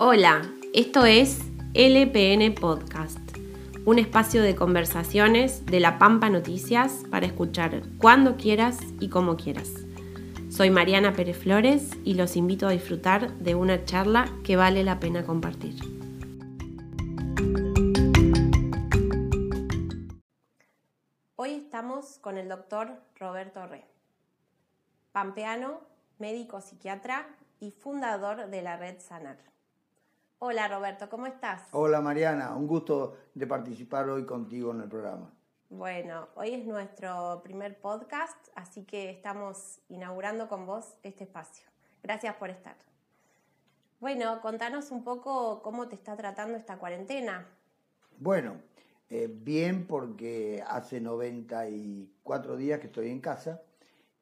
Hola, esto es LPN Podcast, un espacio de conversaciones de La Pampa Noticias para escuchar cuando quieras y como quieras. Soy Mariana Pérez Flores y los invito a disfrutar de una charla que vale la pena compartir. Hoy estamos con el doctor Roberto Re, pampeano, médico psiquiatra y fundador de la red Sanar. Hola Roberto, ¿cómo estás? Hola Mariana, un gusto de participar hoy contigo en el programa. Bueno, hoy es nuestro primer podcast, así que estamos inaugurando con vos este espacio. Gracias por estar. Bueno, contanos un poco cómo te está tratando esta cuarentena. Bueno, eh, bien porque hace 94 días que estoy en casa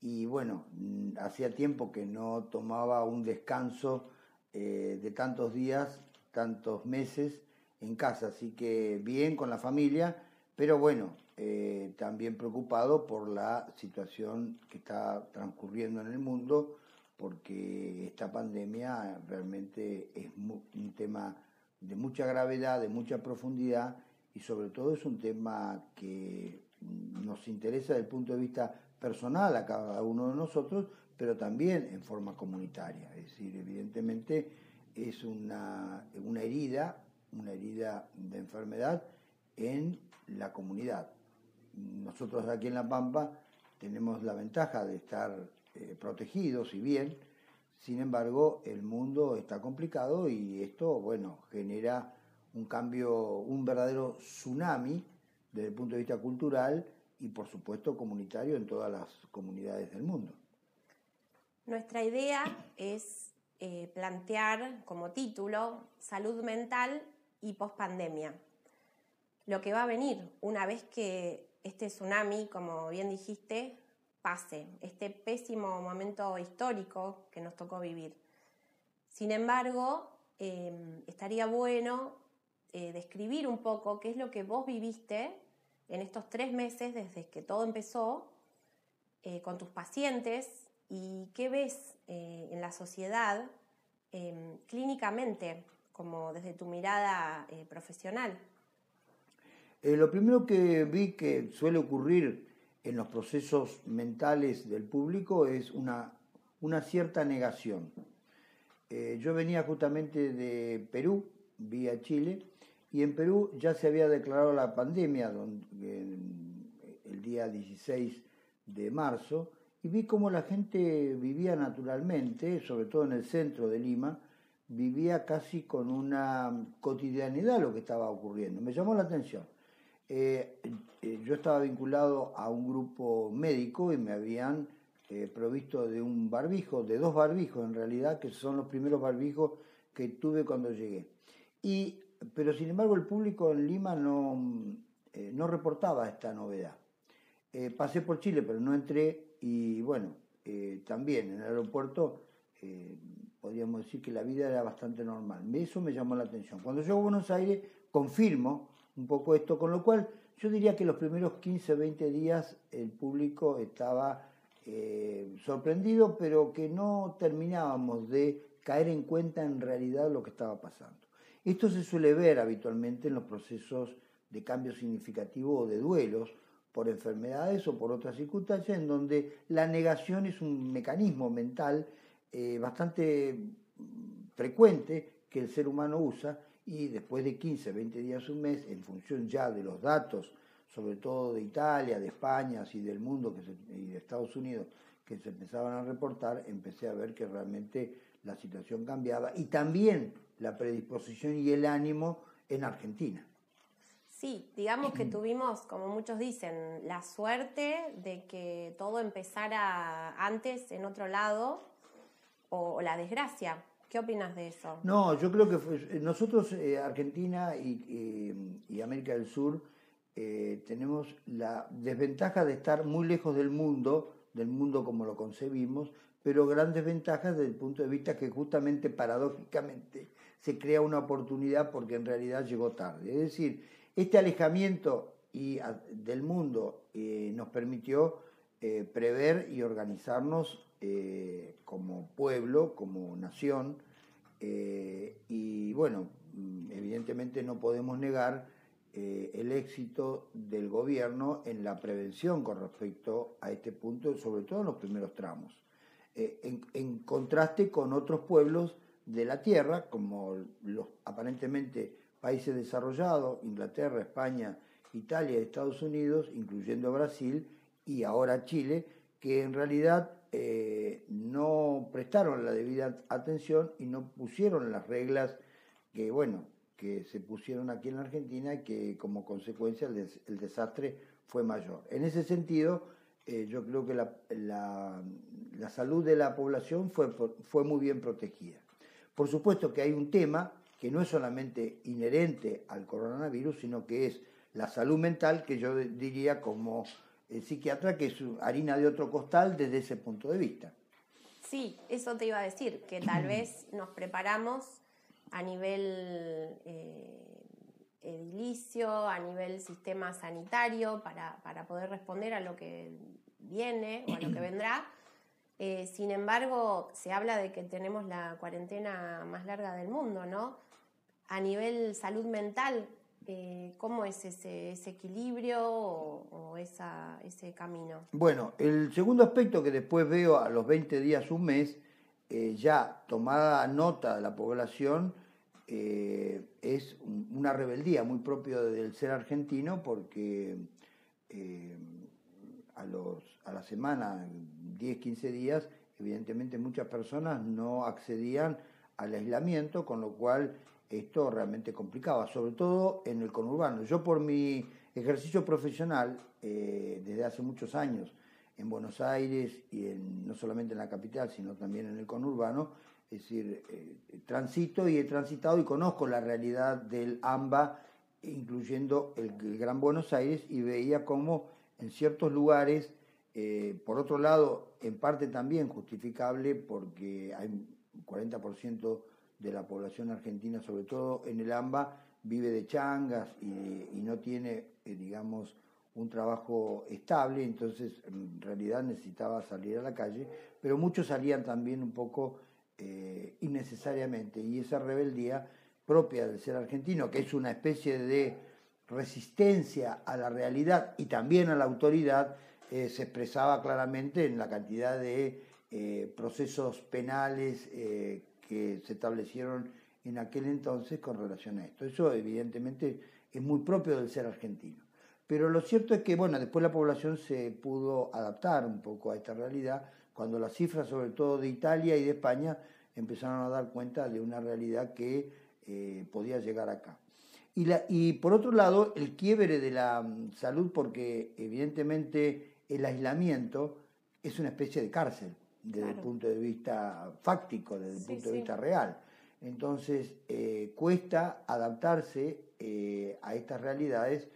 y bueno, mm, hacía tiempo que no tomaba un descanso eh, de tantos días, tantos meses en casa, así que bien con la familia, pero bueno, eh, también preocupado por la situación que está transcurriendo en el mundo, porque esta pandemia realmente es un tema de mucha gravedad, de mucha profundidad y sobre todo es un tema que nos interesa desde el punto de vista personal a cada uno de nosotros, pero también en forma comunitaria. Es decir, evidentemente es una, una herida, una herida de enfermedad en la comunidad. Nosotros aquí en La Pampa tenemos la ventaja de estar eh, protegidos y bien, sin embargo el mundo está complicado y esto, bueno, genera un cambio, un verdadero tsunami desde el punto de vista cultural y por supuesto comunitario en todas las comunidades del mundo. Nuestra idea es eh, plantear como título salud mental y pospandemia. Lo que va a venir una vez que este tsunami, como bien dijiste, pase, este pésimo momento histórico que nos tocó vivir. Sin embargo, eh, estaría bueno eh, describir un poco qué es lo que vos viviste en estos tres meses desde que todo empezó eh, con tus pacientes y qué ves eh, en la sociedad em, clínicamente, como desde tu mirada profesional. lo primero que vi que suele ocurrir en los procesos mentales del público es una, una cierta negación. yo venía justamente de Perú, vía Chile, y en Perú ya se había declarado la pandemia el día 16 de marzo y vi cómo la gente vivía naturalmente, sobre todo en el centro de Lima, vivía casi con una cotidianidad lo que estaba ocurriendo. Me llamó la atención. Eh, eh, yo estaba vinculado a un grupo médico y me habían eh, provisto de un barbijo, de dos barbijos en realidad, que son los primeros barbijos que tuve cuando llegué. Y pero sin embargo el público en Lima no, no reportaba esta novedad. Pasé por Chile, pero no entré y bueno, eh, también en el aeropuerto podríamos decir que la vida era bastante normal. Eso me llamó la atención. Cuando llego a Buenos Aires confirmo un poco esto, con lo cual yo diría que los primeros 15, 20 días el público estaba sorprendido, pero que no terminábamos de caer en cuenta en realidad lo que estaba pasando. Esto se suele ver habitualmente en los procesos de cambio significativo o de duelos por enfermedades o por otras circunstancias en donde la negación es un mecanismo mental eh, bastante frecuente que el ser humano usa y después de 15, 20 días, un mes, en función ya de los datos, sobre todo de Italia, de España y del mundo y de Estados Unidos, que se empezaban a reportar, empecé a ver que realmente la situación cambiaba y también la predisposición y el ánimo en Argentina. Sí, digamos que tuvimos, como muchos dicen, la suerte de que todo empezara antes en otro lado o, la desgracia. ¿Qué opinas de eso? No, yo creo que nosotros, eh, Argentina y, América del Sur, eh, tenemos la desventaja de estar muy lejos del mundo, del mundo como lo concebimos, pero grandes ventajas desde el punto de vista que justamente paradójicamente se crea una oportunidad porque en realidad llegó tarde. Es decir, este alejamiento y, del mundo eh, nos permitió eh, prever y organizarnos eh, como pueblo, como nación, y bueno, mm, evidentemente no podemos negar el éxito del gobierno en la prevención con respecto a este punto, sobre todo en los primeros tramos. en, contraste con otros pueblos de la tierra, como los aparentemente países desarrollados, Inglaterra, España, Italia Estados Unidos, incluyendo Brasil y ahora Chile, que en realidad eh, no prestaron la debida atención y no pusieron las reglas que, bueno, que se pusieron aquí en la Argentina y que como consecuencia el, desastre fue mayor. En ese sentido, eh, yo creo que la, la, salud de la población fue, fue muy bien protegida. Por supuesto que hay un tema que no es solamente inherente al coronavirus, sino que es la salud mental, que yo diría como psiquiatra que es harina de otro costal desde ese punto de vista. Sí, eso te iba a decir, que tal vez nos preparamos a nivel eh, edilicio, a nivel sistema sanitario, para, para poder responder a lo que viene o a lo que vendrá eh, sin embargo, se habla de que tenemos la cuarentena más larga del mundo, ¿no? A nivel salud mental, eh, ¿cómo es ese, equilibrio o, ese camino? Bueno, el segundo aspecto que después veo a los 20 días, un mes, eh, ya tomada nota de la población, es una rebeldía muy propio del ser argentino porque a, los, a la semana 10, 15 días, evidentemente muchas personas no accedían al aislamiento, con lo cual esto realmente complicaba, sobre todo en el conurbano. Yo por mi ejercicio profesional, eh, desde hace muchos años, en Buenos Aires y no solamente en la capital, sino también en el conurbano, es decir, eh, transito y he transitado y conozco la realidad del AMBA, incluyendo el, Gran Buenos Aires, y veía cómo en ciertos lugares eh, por otro lado, en parte también justificable porque hay un 40% de la población argentina, sobre todo en el AMBA, vive de changas y, no tiene, eh, digamos, un trabajo estable, entonces en realidad necesitaba salir a la calle, pero muchos salían también un poco eh, innecesariamente y esa rebeldía propia del ser argentino, que es una especie de resistencia a la realidad y también a la autoridad, eh, se expresaba claramente en la cantidad de procesos penales que se establecieron en aquel entonces con relación a esto. Eso evidentemente es muy propio del ser argentino. Pero lo cierto es que, bueno, después la población se pudo adaptar un poco a esta realidad, cuando las cifras, sobre todo de Italia y de España, empezaron a dar cuenta de una realidad que podía llegar acá. Y por otro lado, el quiebre de la mm, salud, porque evidentemente el aislamiento es una especie de cárcel desde el punto de vista fáctico, desde el punto de vista real. Entonces, eh, cuesta adaptarse eh, a estas realidades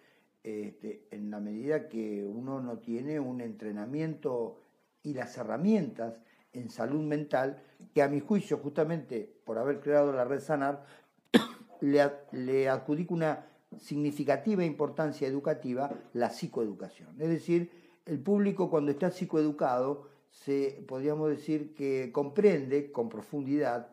este, en la medida que uno no tiene un entrenamiento y las herramientas en salud mental, que a mi juicio, justamente por haber creado la red Sanar, le, le adjudico una significativa importancia educativa la psicoeducación. Es decir, el público cuando está psicoeducado, se, podríamos decir que comprende con profundidad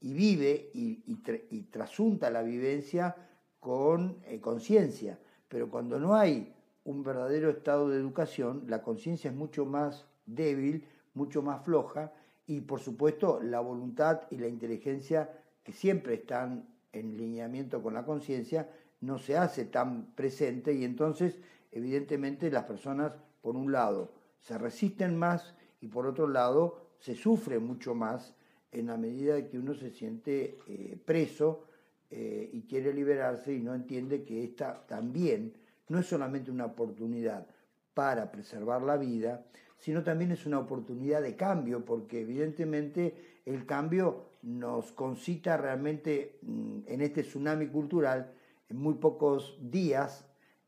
y vive y, trasunta la vivencia con eh, conciencia. Pero cuando no hay un verdadero estado de educación, la conciencia es mucho más débil, mucho más floja y por supuesto la voluntad y la inteligencia que siempre están en lineamiento con la conciencia no se hace tan presente y entonces evidentemente las personas por un lado, se resisten más y por otro lado, se sufre mucho más en la medida que uno se siente eh, preso eh, y quiere liberarse y no entiende que esta también no es solamente una oportunidad para preservar la vida, sino también es una oportunidad de cambio, porque evidentemente el cambio nos concita realmente mm, en este tsunami cultural, en muy pocos días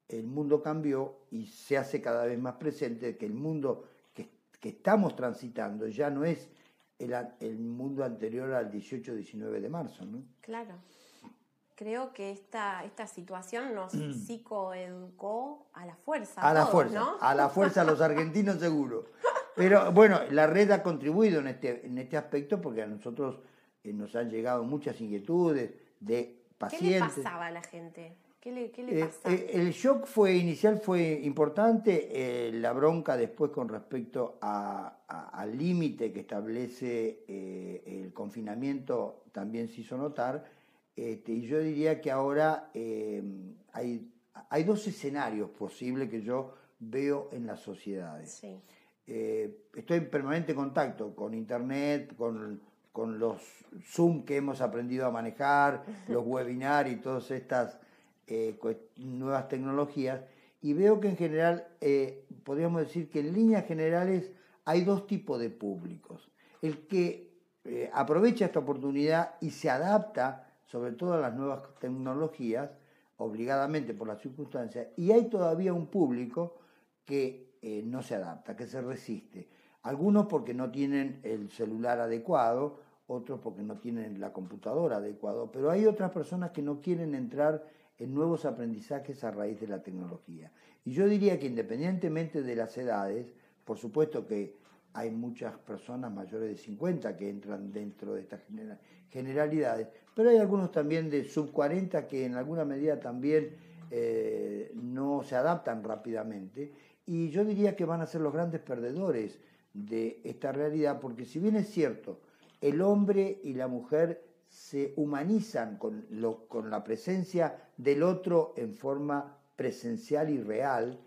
el mundo cambió y se hace cada vez más presente que el mundo que, estamos transitando ya no es el, mundo anterior al 18-19 de marzo. ¿no? Claro. Creo que esta, esta situación nos mm. psicoeducó a la fuerza. A, la fuerza, ¿no? a la fuerza, a los argentinos seguro. Pero bueno, la red ha contribuido en este, en este aspecto porque a nosotros nos han llegado muchas inquietudes de pacientes. ¿Qué le pasaba a la gente? ¿Qué le, qué el shock fue inicial fue importante, la bronca después con respecto al límite que establece el confinamiento también se hizo notar, este, y yo diría que ahora hay hay dos escenarios posibles que yo veo en las sociedades. Eh, estoy en permanente contacto con Internet, con, los Zoom que hemos aprendido a manejar, los webinars y todas estas eh, nuevas tecnologías, y veo que en general, eh, podríamos decir que en líneas generales hay dos tipos de públicos. El que aprovecha esta oportunidad y se adapta, sobre todo a las nuevas tecnologías, obligadamente por las circunstancias, y hay todavía un público que eh, no se adapta, que se resiste. Algunos porque no tienen el celular adecuado, otros porque no tienen la computadora adecuada, pero hay otras personas que no quieren entrar en nuevos aprendizajes a raíz de la tecnología. Y yo diría que independientemente de las edades, por supuesto que hay muchas personas mayores de 50 que entran dentro de estas generalidades, pero hay algunos también de sub 40 que en alguna medida también eh, no se adaptan rápidamente y yo diría que van a ser los grandes perdedores de esta realidad porque si bien es cierto, el hombre y la mujer se humanizan con, con la presencia del otro en forma presencial y real,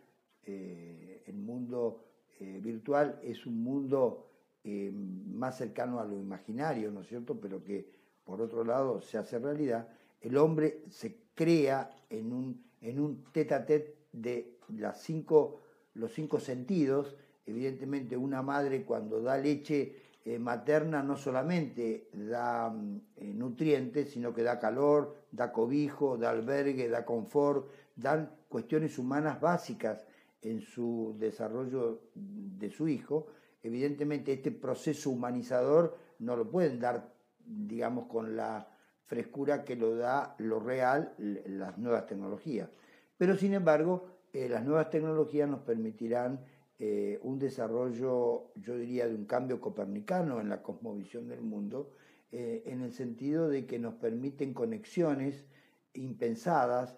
eh, el mundo eh, virtual es un mundo más cercano a lo imaginario, ¿no es cierto? Pero que por otro lado se hace realidad, el hombre se crea en un, en un tete a tete de las cinco, los cinco sentidos. Evidentemente una madre cuando da leche eh, materna no solamente da mm, eh, nutrientes, sino que da calor, da cobijo, da albergue, da confort, dan cuestiones humanas básicas en su desarrollo de su hijo. Evidentemente este proceso humanizador no lo pueden dar digamos, con la frescura que lo da lo real, las nuevas tecnologías. Pero sin embargo, eh, las nuevas tecnologías nos permitirán eh, un desarrollo, yo diría, de un cambio copernicano en la cosmovisión del mundo, eh, en el sentido de que nos permiten conexiones impensadas,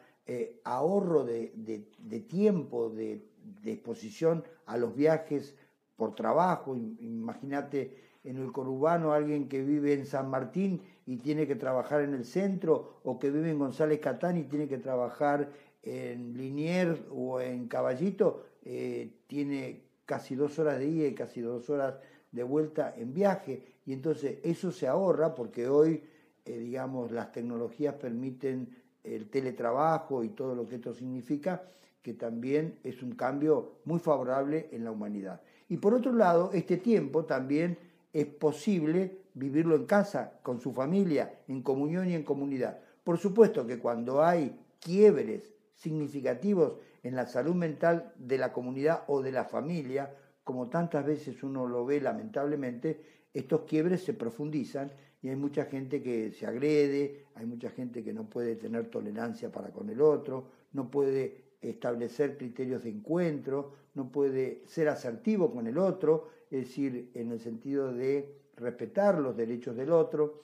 ahorro de, de tiempo, de, exposición a los viajes por trabajo. Imagínate en el conurbano alguien que vive en San Martín y tiene que trabajar en el centro, o que vive en González Catán y tiene que trabajar en Liniers o en Caballito, eh, tiene casi dos horas de ida y casi dos horas de vuelta en viaje. Y entonces eso se ahorra porque hoy, eh, digamos, las tecnologías permiten el teletrabajo y todo lo que esto significa, que también es un cambio muy favorable en la humanidad. Y por otro lado, este tiempo también es posible vivirlo en casa, con su familia, en comunión y en comunidad. Por supuesto que cuando hay quiebres significativos en la salud mental de la comunidad o de la familia, como tantas veces uno lo ve lamentablemente, estos quiebres se profundizan y hay mucha gente que se agrede, hay mucha gente que no puede tener tolerancia para con el otro, no puede establecer criterios de encuentro, no puede ser asertivo con el otro, es decir, en el sentido de respetar los derechos del otro,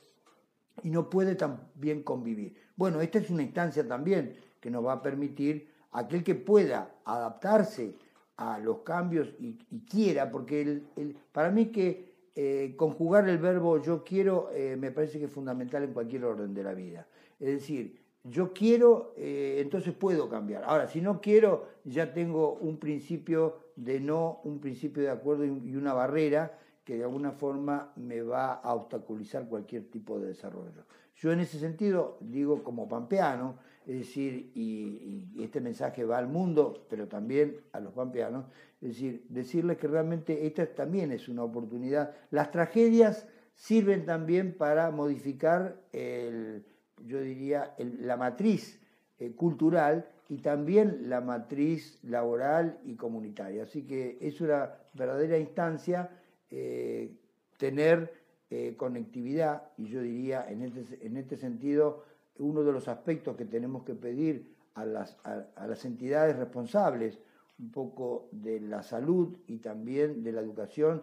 y no puede también convivir. Bueno, esta es una instancia también que nos va a permitir aquel que pueda adaptarse a los cambios y, quiera, porque el, para mí que eh, conjugar el verbo yo quiero eh, me parece que es fundamental en cualquier orden de la vida. Es decir, yo quiero, eh, entonces puedo cambiar. Ahora, si no quiero, ya tengo un principio de no, un principio de acuerdo y una barrera que de alguna forma me va a obstaculizar cualquier tipo de desarrollo. Yo en ese sentido digo como pampeano, es decir, y, este mensaje va al mundo, pero también a los pampeanos, es decir, decirles que realmente esta también es una oportunidad. Las tragedias sirven también para modificar el, yo diría, la matriz eh, cultural y también la matriz laboral y comunitaria. Así que es una verdadera instancia eh, tener eh, conectividad y yo diría en este, en este sentido uno de los aspectos que tenemos que pedir a las, a las entidades responsables un poco de la salud y también de la educación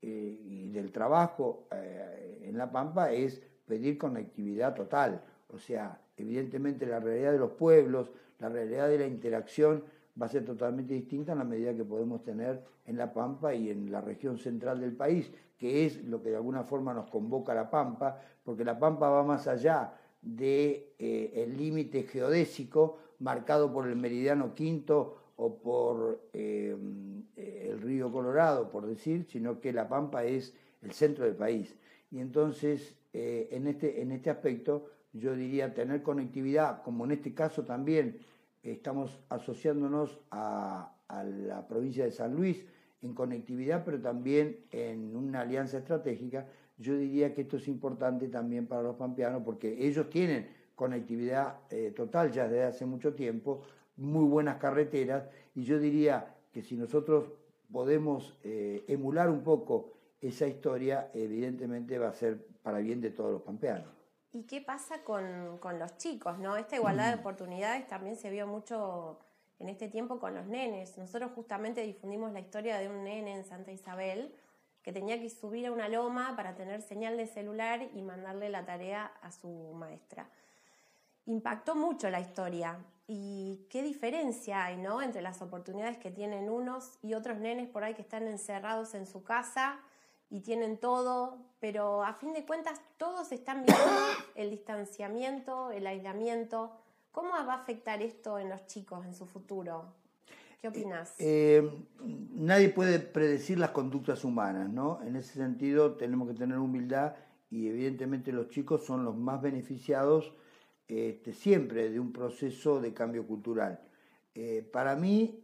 y del trabajo en La Pampa es pedir conectividad total. O sea, evidentemente la realidad de los pueblos, la realidad de la interacción va a ser totalmente distinta en la medida que podemos tener en La Pampa y en la región central del país, que es lo que de alguna forma nos convoca a La Pampa, porque La Pampa va más allá del de, eh, límite geodésico marcado por el meridiano quinto o por eh, el río Colorado, por decir, sino que La Pampa es el centro del país. Y entonces, eh, en, este, en este aspecto, yo diría tener conectividad, como en este caso también estamos asociándonos a, la provincia de San Luis en conectividad, pero también en una alianza estratégica, yo diría que esto es importante también para los pampeanos porque ellos tienen conectividad eh, total ya desde hace mucho tiempo, muy buenas carreteras, y yo diría que si nosotros podemos eh, emular un poco esa historia, evidentemente va a ser para bien de todos los pampeanos. ¿Y qué pasa con, los chicos? ¿no? Esta igualdad de oportunidades también se vio mucho en este tiempo con los nenes. Nosotros justamente difundimos la historia de un nene en Santa Isabel que tenía que subir a una loma para tener señal de celular y mandarle la tarea a su maestra. Impactó mucho la historia y qué diferencia hay ¿no? entre las oportunidades que tienen unos y otros nenes por ahí que están encerrados en su casa y tienen todo, pero a fin de cuentas todos están viendo el distanciamiento, el aislamiento. ¿Cómo va a afectar esto en los chicos en su futuro? ¿Qué opinas? Eh, eh, nadie puede predecir las conductas humanas, ¿no? En ese sentido tenemos que tener humildad y evidentemente los chicos son los más beneficiados este, siempre de un proceso de cambio cultural. Eh, para mí,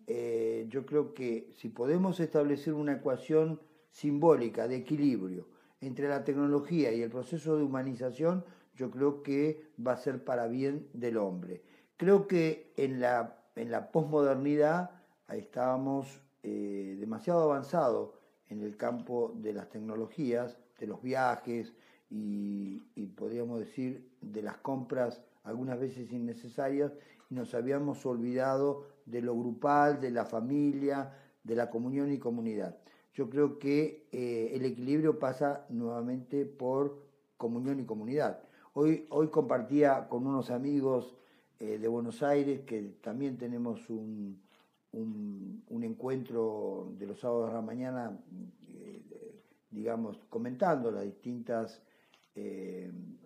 yo creo que si podemos establecer una ecuación simbólica de equilibrio entre la tecnología y el proceso de humanización, yo creo que va a ser para bien del hombre. Creo que en la, en la posmodernidad estábamos eh, demasiado avanzados en el campo de las tecnologías, de los viajes y, y podríamos decir de las compras algunas veces innecesarias y nos habíamos olvidado de lo grupal, de la familia, de la comunión y comunidad yo creo que eh, el equilibrio pasa nuevamente por comunión y comunidad. Hoy, hoy compartía con unos amigos eh, de Buenos Aires que también tenemos un, un, encuentro de los sábados a la mañana, eh, digamos, comentando las distintas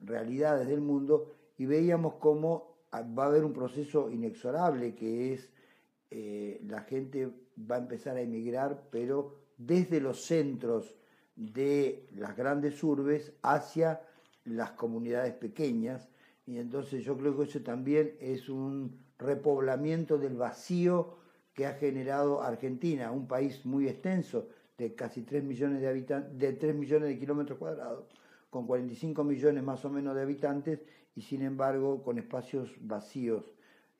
realidades del mundo y veíamos cómo va a haber un proceso inexorable que es la gente va a empezar a emigrar, pero desde los centros de las grandes urbes hacia las comunidades pequeñas. Y entonces yo creo que eso también es un repoblamiento del vacío que ha generado Argentina, un país muy extenso, de casi 3 millones de habitantes, de 3 millones de kilómetros cuadrados, con 45 millones más o menos de habitantes, y sin embargo con espacios vacíos,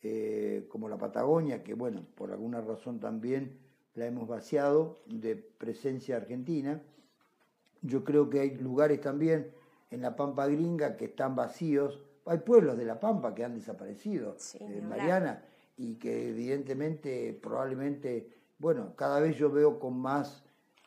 eh, como la Patagonia, que bueno, por alguna razón también la hemos vaciado de presencia argentina. Yo creo que hay lugares también en la Pampa Gringa que están vacíos. Hay pueblos de la Pampa que han desaparecido, eh, Mariana, y que evidentemente, probablemente, bueno, cada vez yo veo con más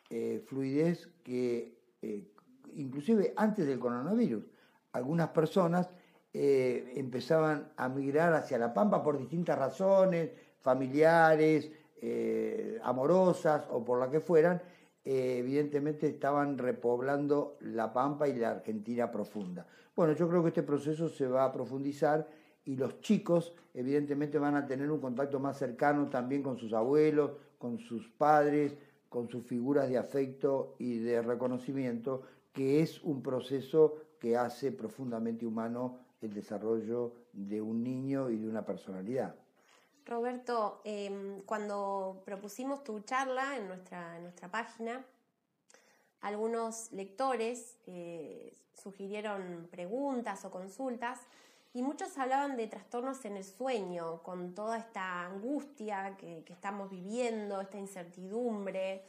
eh, fluidez que, eh, inclusive antes del coronavirus, algunas personas empezaban a migrar hacia la Pampa por distintas razones, familiares, eh, amorosas o por la que fueran, eh, evidentemente estaban repoblando la Pampa y la Argentina profunda. Bueno, yo creo que este proceso se va a profundizar y los chicos evidentemente van a tener un contacto más cercano también con sus abuelos, con sus padres, con sus figuras de afecto y de reconocimiento, que es un proceso que hace profundamente humano el desarrollo de un niño y de una personalidad. Roberto, em, cuando propusimos tu charla en nuestra, nuestra página, algunos lectores eh, sugirieron preguntas o consultas y muchos hablaban de trastornos en el sueño, con toda esta angustia que, estamos viviendo, esta incertidumbre.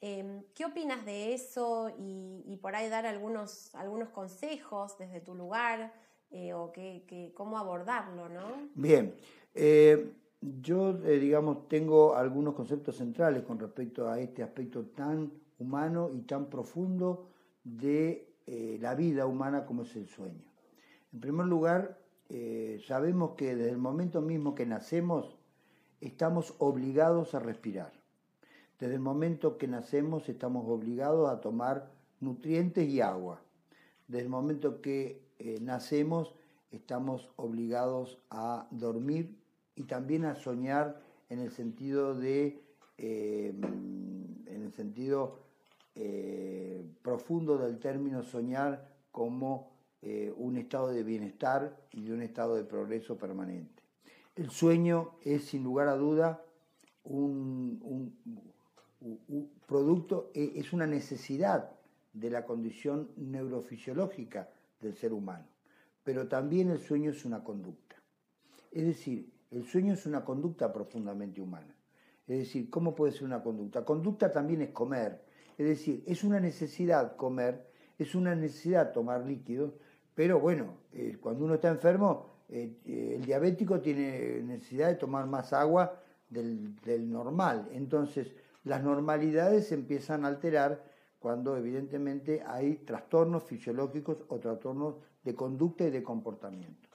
Em, ¿Qué opinas de eso y, por ahí dar algunos, algunos consejos desde tu lugar eh, o cómo abordarlo? ¿no? Bien. Eh, yo, eh, digamos, tengo algunos conceptos centrales con respecto a este aspecto tan humano y tan profundo de eh, la vida humana como es el sueño. En primer lugar, eh, sabemos que desde el momento mismo que nacemos estamos obligados a respirar. Desde el momento que nacemos estamos obligados a tomar nutrientes y agua. Desde el momento que nacemos estamos obligados a dormir y también a soñar en el sentido de en el sentido eh, profundo del término soñar como eh, un estado de bienestar y de un estado de progreso permanente. El sueño es sin lugar a duda un, producto, e, es una necesidad de la condición neurofisiológica del ser humano, pero también el sueño es una conducta. Es decir, el sueño es una conducta profundamente humana. Es decir, ¿cómo puede ser una conducta? Conducta también es comer, es decir, es una necesidad comer, es una necesidad tomar líquidos, pero bueno, eh, cuando uno está enfermo, eh, eh, el diabético tiene necesidad de tomar más agua del, del normal. Entonces, las normalidades se empiezan a alterar cuando evidentemente hay trastornos fisiológicos o trastornos de conducta y de comportamiento.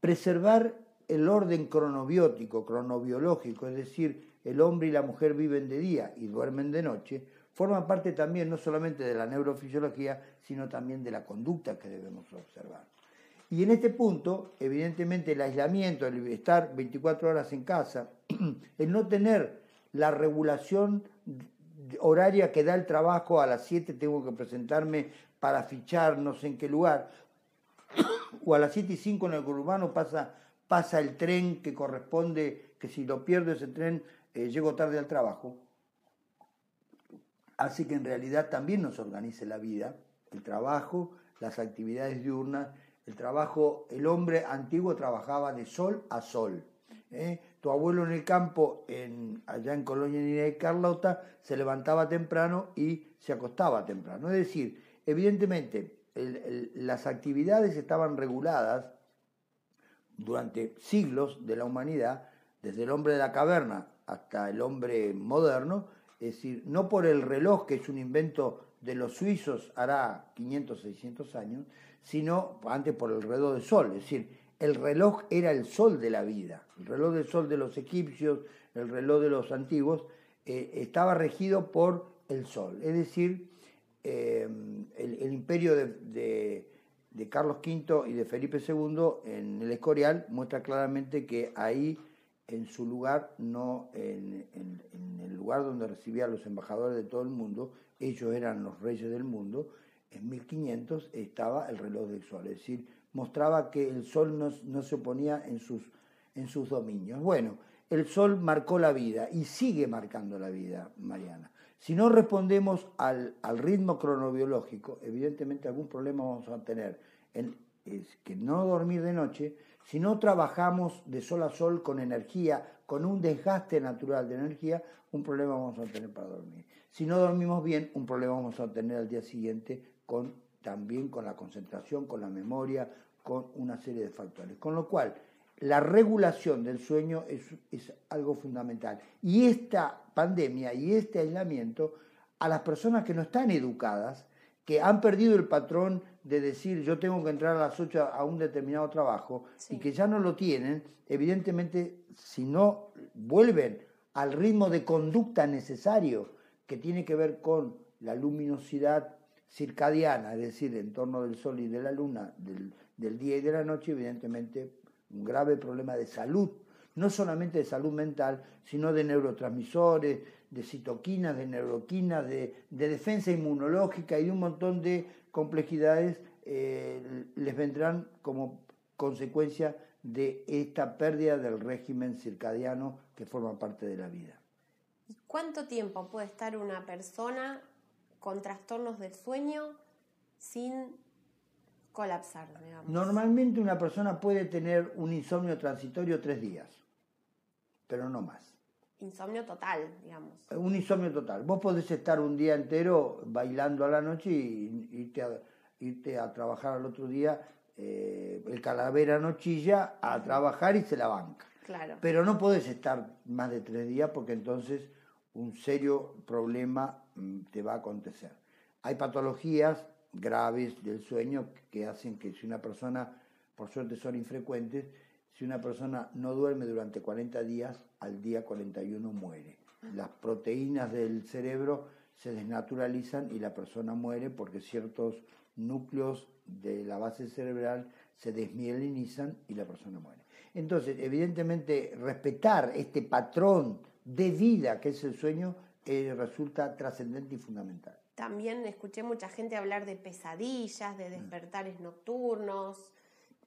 Preservar el orden cronobiótico, cronobiológico, es decir, el hombre y la mujer viven de día y duermen de noche, forma parte también no solamente de la neurofisiología, sino también de la conducta que debemos observar. Y en este punto, evidentemente, el aislamiento, el estar 24 horas en casa, el no tener la regulación horaria que da el trabajo, a las 7 tengo que presentarme para fichar no sé en qué lugar, o a las 7 y 5 en el urbano pasa, pasa el tren que corresponde, que si lo pierdo ese tren, eh, llego tarde al trabajo hace que en realidad también nos organice la vida, el trabajo, las actividades diurnas, el trabajo, el hombre antiguo trabajaba de sol a sol. ¿eh? Tu abuelo en el campo, en, allá en Colonia de Carlota, se levantaba temprano y se acostaba temprano. Es decir, evidentemente las actividades estaban reguladas durante siglos de la humanidad, desde el hombre de la caverna hasta el hombre moderno, es decir, no por el reloj, que es un invento de los suizos hará 500, 600 años, sino antes por el reloj del sol. Es decir, el reloj era el sol de la vida. El reloj del sol de los egipcios, el reloj de los antiguos, eh, estaba regido por el sol. Es decir, eh, el, imperio de, Carlos V y de Felipe II en el Escorial muestra claramente que ahí en su lugar, no en, el lugar donde recibía a los embajadores de todo el mundo, ellos eran los reyes del mundo, en 1500 estaba el reloj del sol, es decir, mostraba que el sol no, se oponía en sus, en sus dominios. Bueno, el sol marcó la vida y sigue marcando la vida, Mariana. Si no respondemos al, al ritmo cronobiológico, evidentemente algún problema vamos a tener en que no dormir de noche, si no trabajamos de sol a sol con energía, con un desgaste natural de energía, un problema vamos a tener para dormir. Si no dormimos bien, un problema vamos a tener al día siguiente con, también con la concentración, con la memoria, con una serie de factores. Con lo cual, la regulación del sueño es, es algo fundamental. Y esta pandemia y este aislamiento, a las personas que no están educadas, que han perdido el patrón de decir yo tengo que entrar a las 8 a un determinado trabajo y que ya no lo tienen, evidentemente si no vuelven al ritmo de conducta necesario que tiene que ver con la luminosidad circadiana, es decir, en torno del sol y de la luna, del, del día y de la noche, evidentemente un grave problema de salud, no solamente de salud mental, sino de neurotransmisores, de citoquinas, de neuroquinas, de, defensa inmunológica y de un montón de complejidades eh, les vendrán como consecuencia de esta pérdida del régimen circadiano que forma parte de la vida. ¿Cuánto tiempo puede estar una persona con trastornos del sueño sin colapsar? Normalmente una persona puede tener un insomnio transitorio tres días, pero no más insomnio total, digamos. Un insomnio total. Vos podés estar un día entero bailando a la noche y irte a, irte a trabajar al otro día, eh, el calavera no chilla, a trabajar y se la banca. Claro. Pero no podés estar más de tres días porque entonces un serio problema mm, te va a acontecer. Hay patologías graves del sueño que hacen que si una persona, por suerte son infrecuentes, si una persona no duerme durante 40 días, al día 41 muere. Las proteínas del cerebro se desnaturalizan y la persona muere porque ciertos núcleos de la base cerebral se desmielinizan y la persona muere. Entonces, evidentemente, respetar este patrón de vida que es el sueño eh, resulta trascendente y fundamental. También escuché mucha gente hablar de pesadillas, de despertares nocturnos,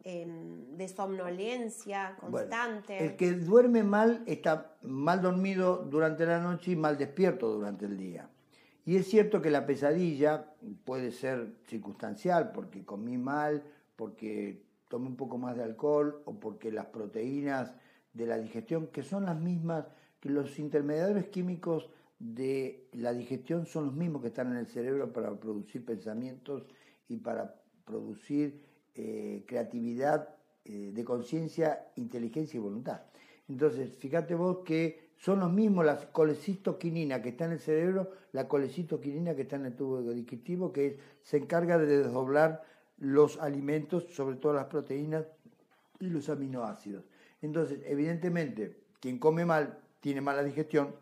em, de somnolencia constante. el que duerme mal está mal dormido durante la noche y mal despierto durante el día. Y es cierto que la pesadilla puede ser circunstancial, porque comí mal, porque tomé un poco más de alcohol o porque las proteínas de la digestión, que son las mismas que los intermediarios químicos de la digestión son los mismos que están en el cerebro para producir pensamientos y para producir eh, creatividad eh, de conciencia, inteligencia y voluntad. Entonces, fíjate vos que son los mismos la colecistoquinina que está en el cerebro, la colecistoquinina que está en el tubo digestivo, que se encarga de desdoblar los alimentos, sobre todo las proteínas y los aminoácidos. Entonces, evidentemente, quien come mal tiene mala digestión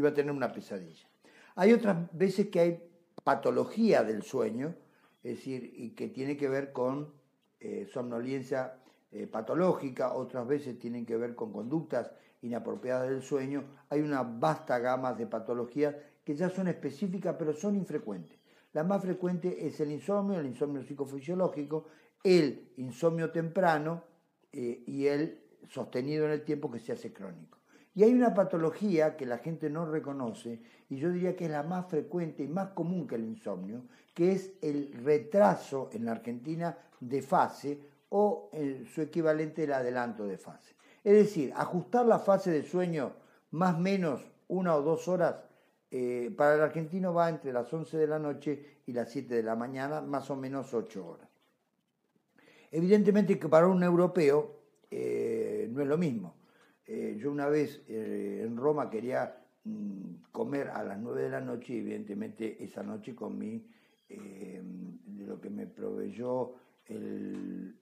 va a tener una pesadilla. Hay otras veces que hay patología del sueño, es decir, y que tiene que ver con eh, somnolencia eh, patológica, otras veces tienen que ver con conductas inapropiadas del sueño. Hay una vasta gama de patologías que ya son específicas, pero son infrecuentes. La más frecuente es el insomnio, el insomnio psicofisiológico, el insomnio temprano eh, y el sostenido en el tiempo que se hace crónico. Y hay una patología que la gente no reconoce, y yo diría que es la más frecuente y más común que el insomnio, que es el retraso en la Argentina de fase o su equivalente el adelanto de fase. Es decir, ajustar la fase de sueño más o menos una o dos horas eh, para el argentino va entre las 11 de la noche y las 7 de la mañana, más o menos 8 horas. Evidentemente que para un europeo eh, no es lo mismo. Eh, yo una vez en Roma quería mm, comer a las 9 de la noche y evidentemente esa noche comí de lo que me proveyó el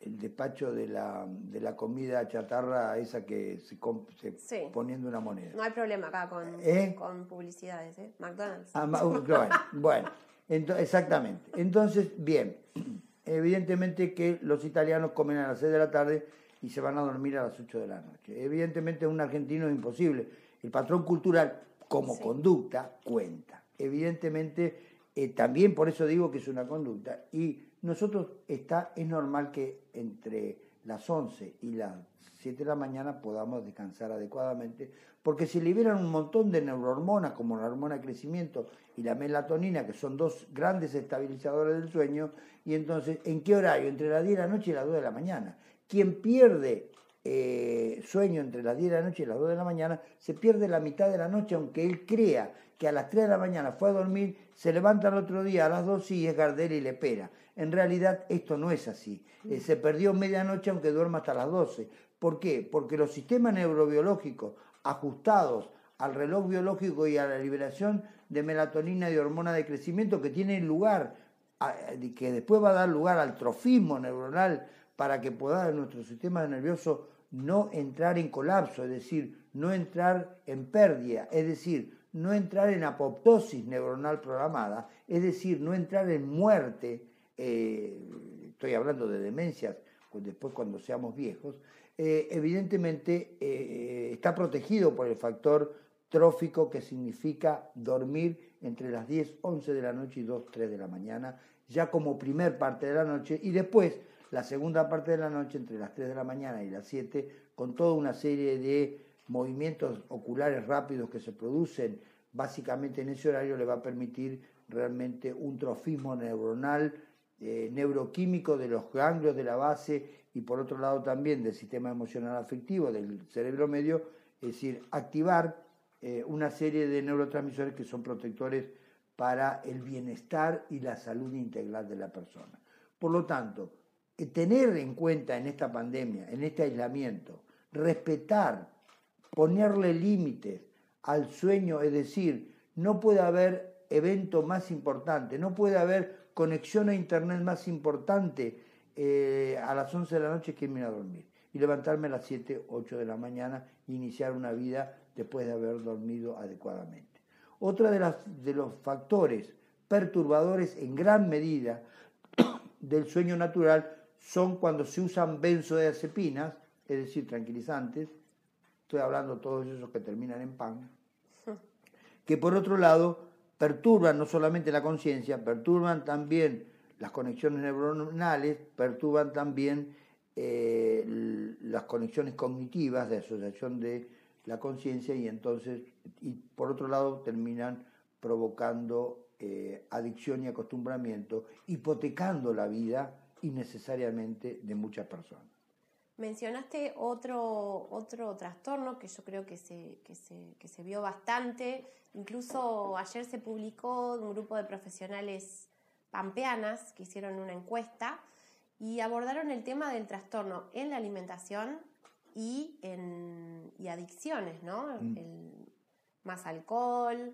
el, despacho de la, de la, comida chatarra, esa que se, se poniendo una moneda. No hay problema acá con, ¿Eh? con publicidades, ¿eh? McDonald's. Ah, bueno, exactamente. Entonces, bien, evidentemente que los italianos comen a las 6 de la tarde y se van a dormir a las 8 de la noche. Evidentemente un argentino es imposible. El patrón cultural como conducta cuenta. Evidentemente, eh, también por eso digo que es una conducta. Y nosotros está, es normal que entre las 11 y las 7 de la mañana podamos descansar adecuadamente, porque se liberan un montón de neurohormonas, como la hormona de crecimiento y la melatonina, que son dos grandes estabilizadores del sueño, y entonces, ¿en qué horario? Entre las 10 de la noche y las 2 de la mañana. Quien pierde eh, sueño entre las 10 de la noche y las 2 de la mañana, se pierde la mitad de la noche, aunque él crea que a las 3 de la mañana fue a dormir, se levanta el otro día a las 2 y es Gardel y le espera. En realidad esto no es así. Eh, se perdió medianoche aunque duerma hasta las 12. ¿Por qué? Porque los sistemas neurobiológicos ajustados al reloj biológico y a la liberación de melatonina y hormona de crecimiento que tienen lugar, que después va a dar lugar al trofismo neuronal para que pueda nuestro sistema nervioso no entrar en colapso, es decir, no entrar en pérdida, es decir, no entrar en apoptosis neuronal programada, es decir, no entrar en muerte eh, estoy hablando de demencias, pues después cuando seamos viejos, eh, evidentemente eh, está protegido por el factor trófico que significa dormir entre las 10, 11 de la noche y 2, 3 de la mañana, ya como primer parte de la noche, y después la segunda parte de la noche entre las 3 de la mañana y las 7, con toda una serie de movimientos oculares rápidos que se producen básicamente en ese horario, le va a permitir realmente un trofismo neuronal eh, neuroquímico de los ganglios de la base y por otro lado también del sistema emocional afectivo del cerebro medio, es decir, activar eh, una serie de neurotransmisores que son protectores para el bienestar y la salud integral de la persona. Por lo tanto, eh, tener en cuenta en esta pandemia, en este aislamiento, respetar, ponerle límites al sueño, es decir, no puede haber evento más importante, no puede haber conexión a Internet más importante eh, a las 11 de la noche que irme a dormir. Y levantarme a las 7, 8 de la mañana e iniciar una vida después de haber dormido adecuadamente. Otra de, las, de los factores perturbadores en gran medida del sueño natural son cuando se usan benzodiazepinas, es decir, tranquilizantes, estoy hablando de todos esos que terminan en pan, que por otro lado perturban no solamente la conciencia, perturban también las conexiones neuronales, perturban también eh, las conexiones cognitivas de asociación de la conciencia y entonces, y por otro lado, terminan provocando eh, adicción y acostumbramiento, hipotecando la vida innecesariamente de muchas personas. Mencionaste otro, otro trastorno que yo creo que se, que se, que se vio bastante. Incluso ayer se publicó un grupo de profesionales pampeanas que hicieron una encuesta y abordaron el tema del trastorno en la alimentación y en y adicciones, ¿no? Mm. más alcohol,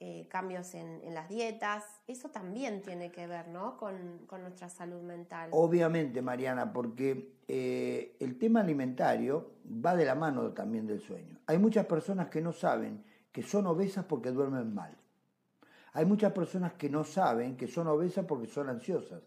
eh, cambios en, las dietas, eso también tiene que ver ¿no? con, nuestra salud mental. Obviamente, Mariana, porque eh, el tema alimentario va de la mano también del sueño. Hay muchas personas que no saben que son obesas porque duermen mal. Hay muchas personas que no saben que son obesas porque son ansiosas.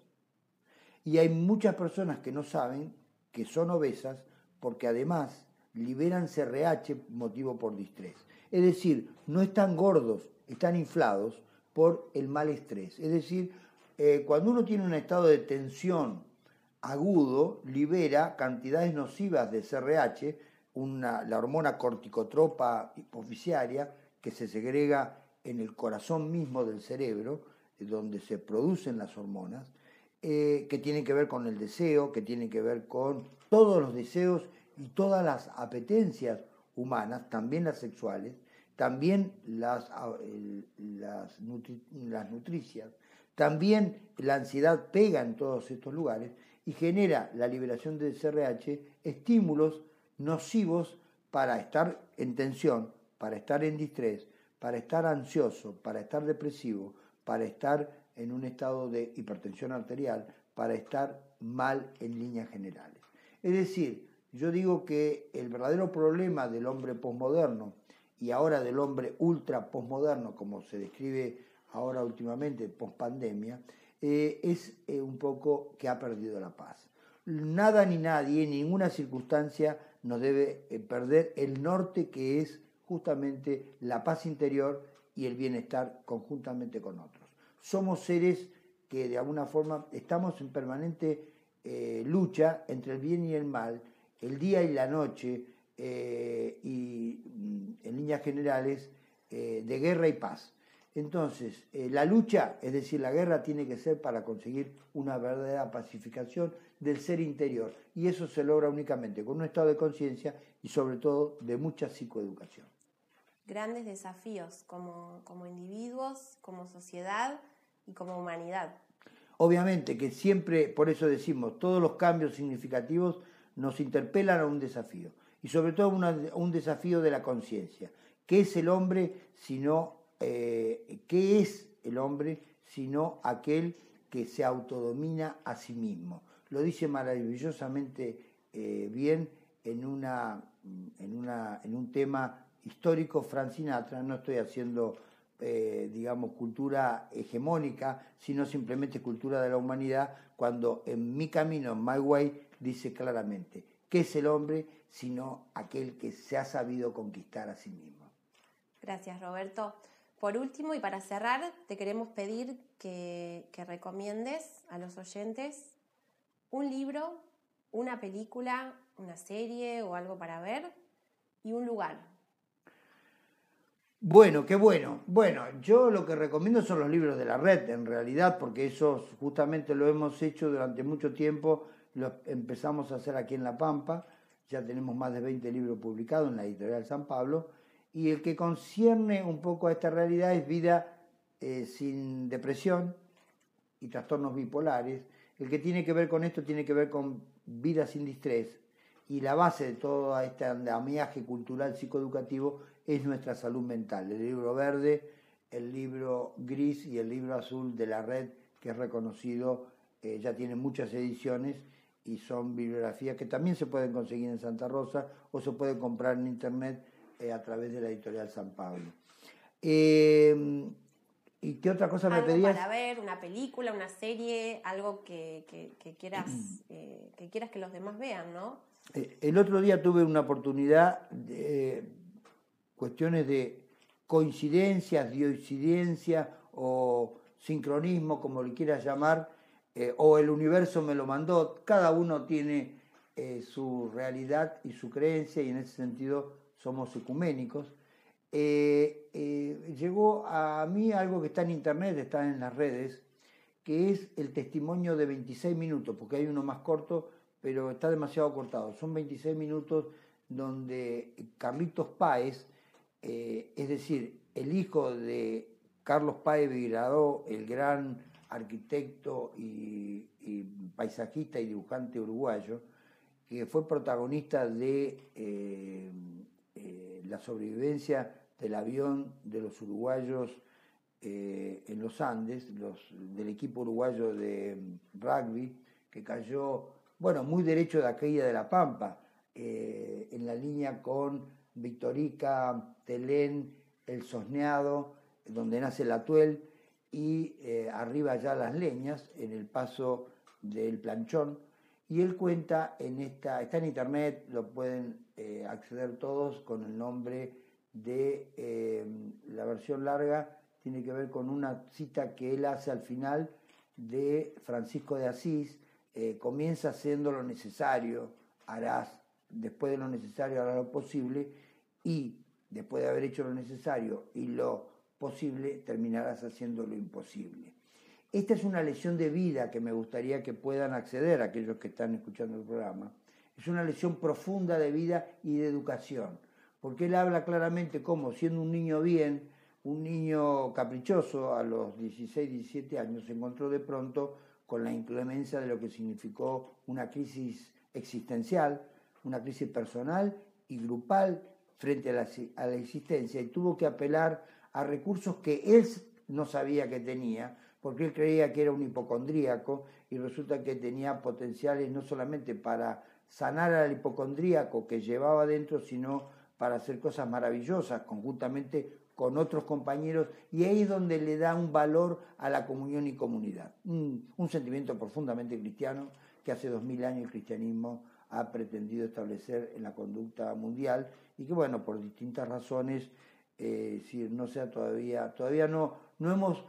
Y hay muchas personas que no saben que son obesas porque además liberan CRH motivo por distrés. Es decir, no están gordos, están inflados por el mal estrés. Es decir, eh, cuando uno tiene un estado de tensión agudo, libera cantidades nocivas de CRH, una, la hormona corticotropa hipoficiaria, que se segrega en el corazón mismo del cerebro, donde se producen las hormonas, eh, que tienen que ver con el deseo, que tienen que ver con todos los deseos y todas las apetencias humanas, también las sexuales, también las, las, nutricias, también la ansiedad pega en todos estos lugares y genera la liberación del CRH estímulos nocivos para estar en tensión, para estar en distrés, para estar ansioso, para estar depresivo, para estar en un estado de hipertensión arterial, para estar mal en líneas generales. Es decir, yo digo que el verdadero problema del hombre posmoderno y ahora del hombre ultra posmoderno, como se describe ahora últimamente, pospandemia, eh, es eh, un poco que ha perdido la paz. Nada ni nadie, en ninguna circunstancia nos debe eh, perder el norte que es justamente la paz interior y el bienestar conjuntamente con otros. Somos seres que de alguna forma estamos en permanente lucha entre el bien y el mal, el día y la noche, eh, y mm, en líneas generales eh, de guerra y paz. Entonces, eh, la lucha, es decir, la guerra tiene que ser para conseguir una verdadera pacificación del ser interior. Y eso se logra únicamente con un estado de conciencia y sobre todo de mucha psicoeducación. Grandes desafíos como, como individuos, como sociedad y como humanidad. Obviamente que siempre, por eso decimos, todos los cambios significativos nos interpelan a un desafío y sobre todo un desafío de la conciencia. ¿Qué es el hombre sino eh, qué es el hombre sino aquel que se autodomina a sí mismo? Lo dice maravillosamente eh, bien en, una, en, una, en un tema histórico Frank Sinatra, no estoy haciendo eh, digamos, cultura hegemónica, sino simplemente cultura de la humanidad, cuando en mi camino, en My Way, dice claramente, ¿qué es el hombre? sino aquel que se ha sabido conquistar a sí mismo. Gracias, Roberto. Por último, y para cerrar, te queremos pedir que, recomiendes a los oyentes un libro, una película, una serie o algo para ver y un lugar. Bueno, qué bueno. Bueno, yo lo que recomiendo son los libros de la red, en realidad, porque esos justamente lo hemos hecho durante mucho tiempo, lo empezamos a hacer aquí en La Pampa ya tenemos más de 20 libros publicados en la editorial San Pablo, y el que concierne un poco a esta realidad es Vida eh, sin depresión y trastornos bipolares. El que tiene que ver con esto tiene que ver con Vida sin distrés, y la base de todo este andamiaje cultural psicoeducativo es nuestra salud mental. El libro verde el libro gris y el libro azul de la red, que es reconocido, eh, ya tiene muchas ediciones y son bibliografías que también se pueden conseguir en Santa Rosa o se pueden comprar en internet eh, a través de la editorial San Pablo. Eh, ¿Y qué otra cosa me pedías? para ver, una película, una serie, algo que, quieras, que quieras que los demás vean, ¿no? el otro día tuve una oportunidad de cuestiones de coincidencias, dioincidencia o sincronismo, como le quieras llamar, eh, o el universo me lo mandó, cada uno tiene eh, su realidad y su creencia y en ese sentido somos ecuménicos. Eh, llegó a mí algo que está en internet, está en las redes, que es el testimonio de 26 minutos, porque hay uno más corto, pero está demasiado cortado. Son 26 minutos donde Carlitos Páez, es decir, el hijo de Carlos Páez Vigradó, el gran arquitecto y, paisajista y dibujante uruguayo, que fue protagonista de eh, eh, la sobrevivencia del avión de los uruguayos eh, en los Andes, los, del equipo uruguayo de rugby, que cayó, bueno, muy derecho de aquella de La Pampa, en la línea con Victorica, Telén, El Sosneado, donde nace el Atuel, y eh, arriba ya las leñas, en el paso del planchón. Y él cuenta en esta, está en internet, lo pueden eh, acceder todos con el nombre de eh, la versión larga, tiene que ver con una cita que él hace al final de Francisco de Asís, comienza haciendo lo necesario, harás, después de lo necesario harás lo posible, y después de haber hecho lo necesario y lo posible, terminarás haciendo lo imposible. Esta es una lección de vida que me gustaría que puedan acceder aquellos que están escuchando el programa. Es una lección profunda de vida y de educación, porque él habla claramente cómo, siendo un niño bien, un niño caprichoso a los 16, 17 años, se encontró de pronto con la inclemencia de lo que significó una crisis existencial, una crisis personal y grupal frente a la, a la existencia y tuvo que apelar a recursos que él no sabía que tenía, porque él creía que era un hipocondríaco y resulta que tenía potenciales no solamente para sanar al hipocondríaco que llevaba dentro, sino para hacer cosas maravillosas conjuntamente con otros compañeros y ahí es donde le da un valor a la comunión y comunidad. Un, un sentimiento profundamente cristiano que hace dos mil años el cristianismo ha pretendido establecer en la conducta mundial y que bueno, por distintas razones eh, si no sea todavía, todavía no, no hemos,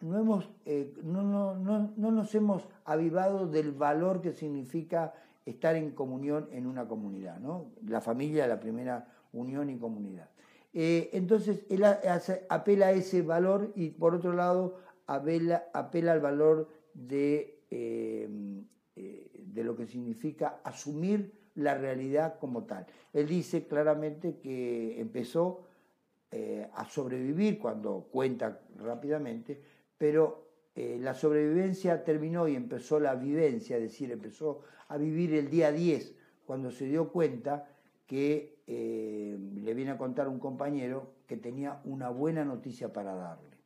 no, hemos eh, no, no, no, no, nos hemos avivado del valor que significa estar en comunión en una comunidad, ¿no? La familia, la primera unión y comunidad. Eh, entonces, él apela a ese valor y por otro lado apela, apela al valor de, de lo que significa asumir la realidad como tal. Él dice claramente que empezó eh, a sobrevivir cuando cuenta rápidamente, pero eh, la sobrevivencia terminó y empezó la vivencia, es decir, empezó a vivir el día 10 cuando se dio cuenta que eh, le viene a contar un compañero que tenía una buena noticia para darle.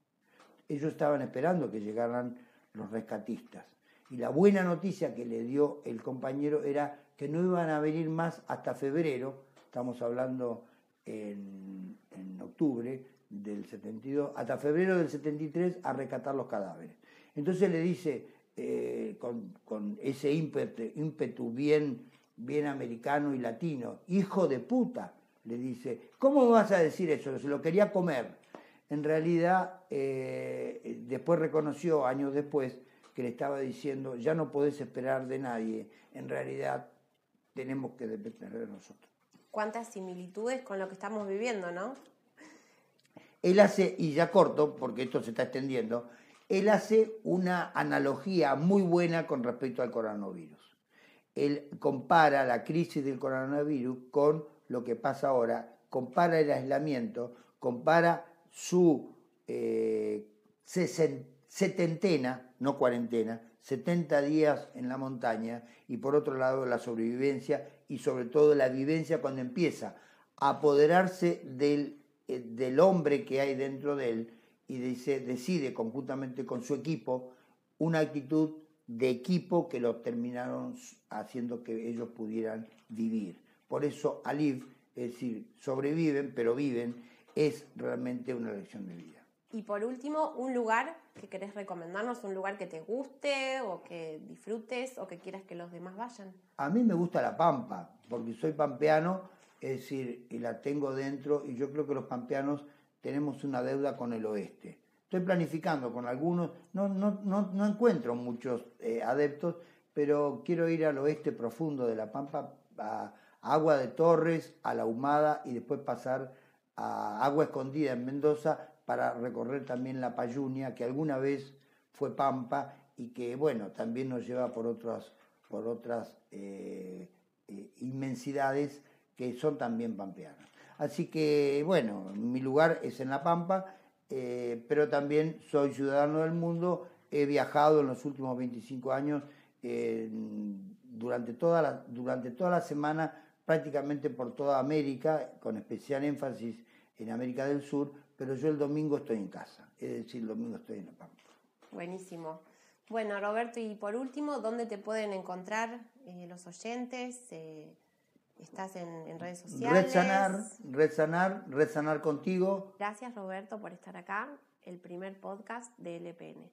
Ellos estaban esperando que llegaran los rescatistas. Y la buena noticia que le dio el compañero era que no iban a venir más hasta febrero, estamos hablando en, octubre del 72, hasta febrero del 73 a rescatar los cadáveres. Entonces le dice, eh, con, ese ímpetu, bien, americano y latino, hijo de puta, le dice, ¿cómo vas a decir eso? Se lo quería comer. En realidad, eh, después reconoció, años después, que le estaba diciendo, ya no podés esperar de nadie, en realidad tenemos que depender de nosotros cuántas similitudes con lo que estamos viviendo, ¿no? Él hace, y ya corto, porque esto se está extendiendo, él hace una analogía muy buena con respecto al coronavirus. Él compara la crisis del coronavirus con lo que pasa ahora, compara el aislamiento, compara su eh, setentena, no cuarentena, 70 días en la montaña y por otro lado la sobrevivencia y sobre todo la vivencia cuando empieza a apoderarse del, eh, del hombre que hay dentro de él y dice, decide conjuntamente con su equipo una actitud de equipo que lo terminaron haciendo que ellos pudieran vivir. Por eso Alif, es decir, sobreviven, pero viven, es realmente una lección de vida. Y por último, un lugar que querés recomendarnos, un lugar que te guste o que disfrutes o que quieras que los demás vayan. A mí me gusta la Pampa, porque soy pampeano, es decir, y la tengo dentro, y yo creo que los pampeanos tenemos una deuda con el oeste. Estoy planificando con algunos, no, no, no, no encuentro muchos eh, adeptos, pero quiero ir al oeste profundo de la Pampa, a Agua de Torres, a La Humada y después pasar a Agua Escondida en Mendoza para recorrer también la Payunia, que alguna vez fue Pampa y que, bueno, también nos lleva por otras, por otras eh, eh, inmensidades que son también pampeanas. Así que, bueno, mi lugar es en La Pampa, eh, pero también soy ciudadano del mundo, he viajado en los últimos 25 años durante, durante toda la semana prácticamente por toda América, con especial énfasis en América del Sur, pero yo el domingo estoy en casa, es decir, el domingo estoy en La Pampa. Buenísimo. Bueno, Roberto, y por último, ¿dónde te pueden encontrar eh, los oyentes? Eh, ¿Estás en, redes sociales? Red Sanar, Red Sanar, Red Sanar contigo. Gracias, Roberto, por estar acá, el primer podcast de LPN.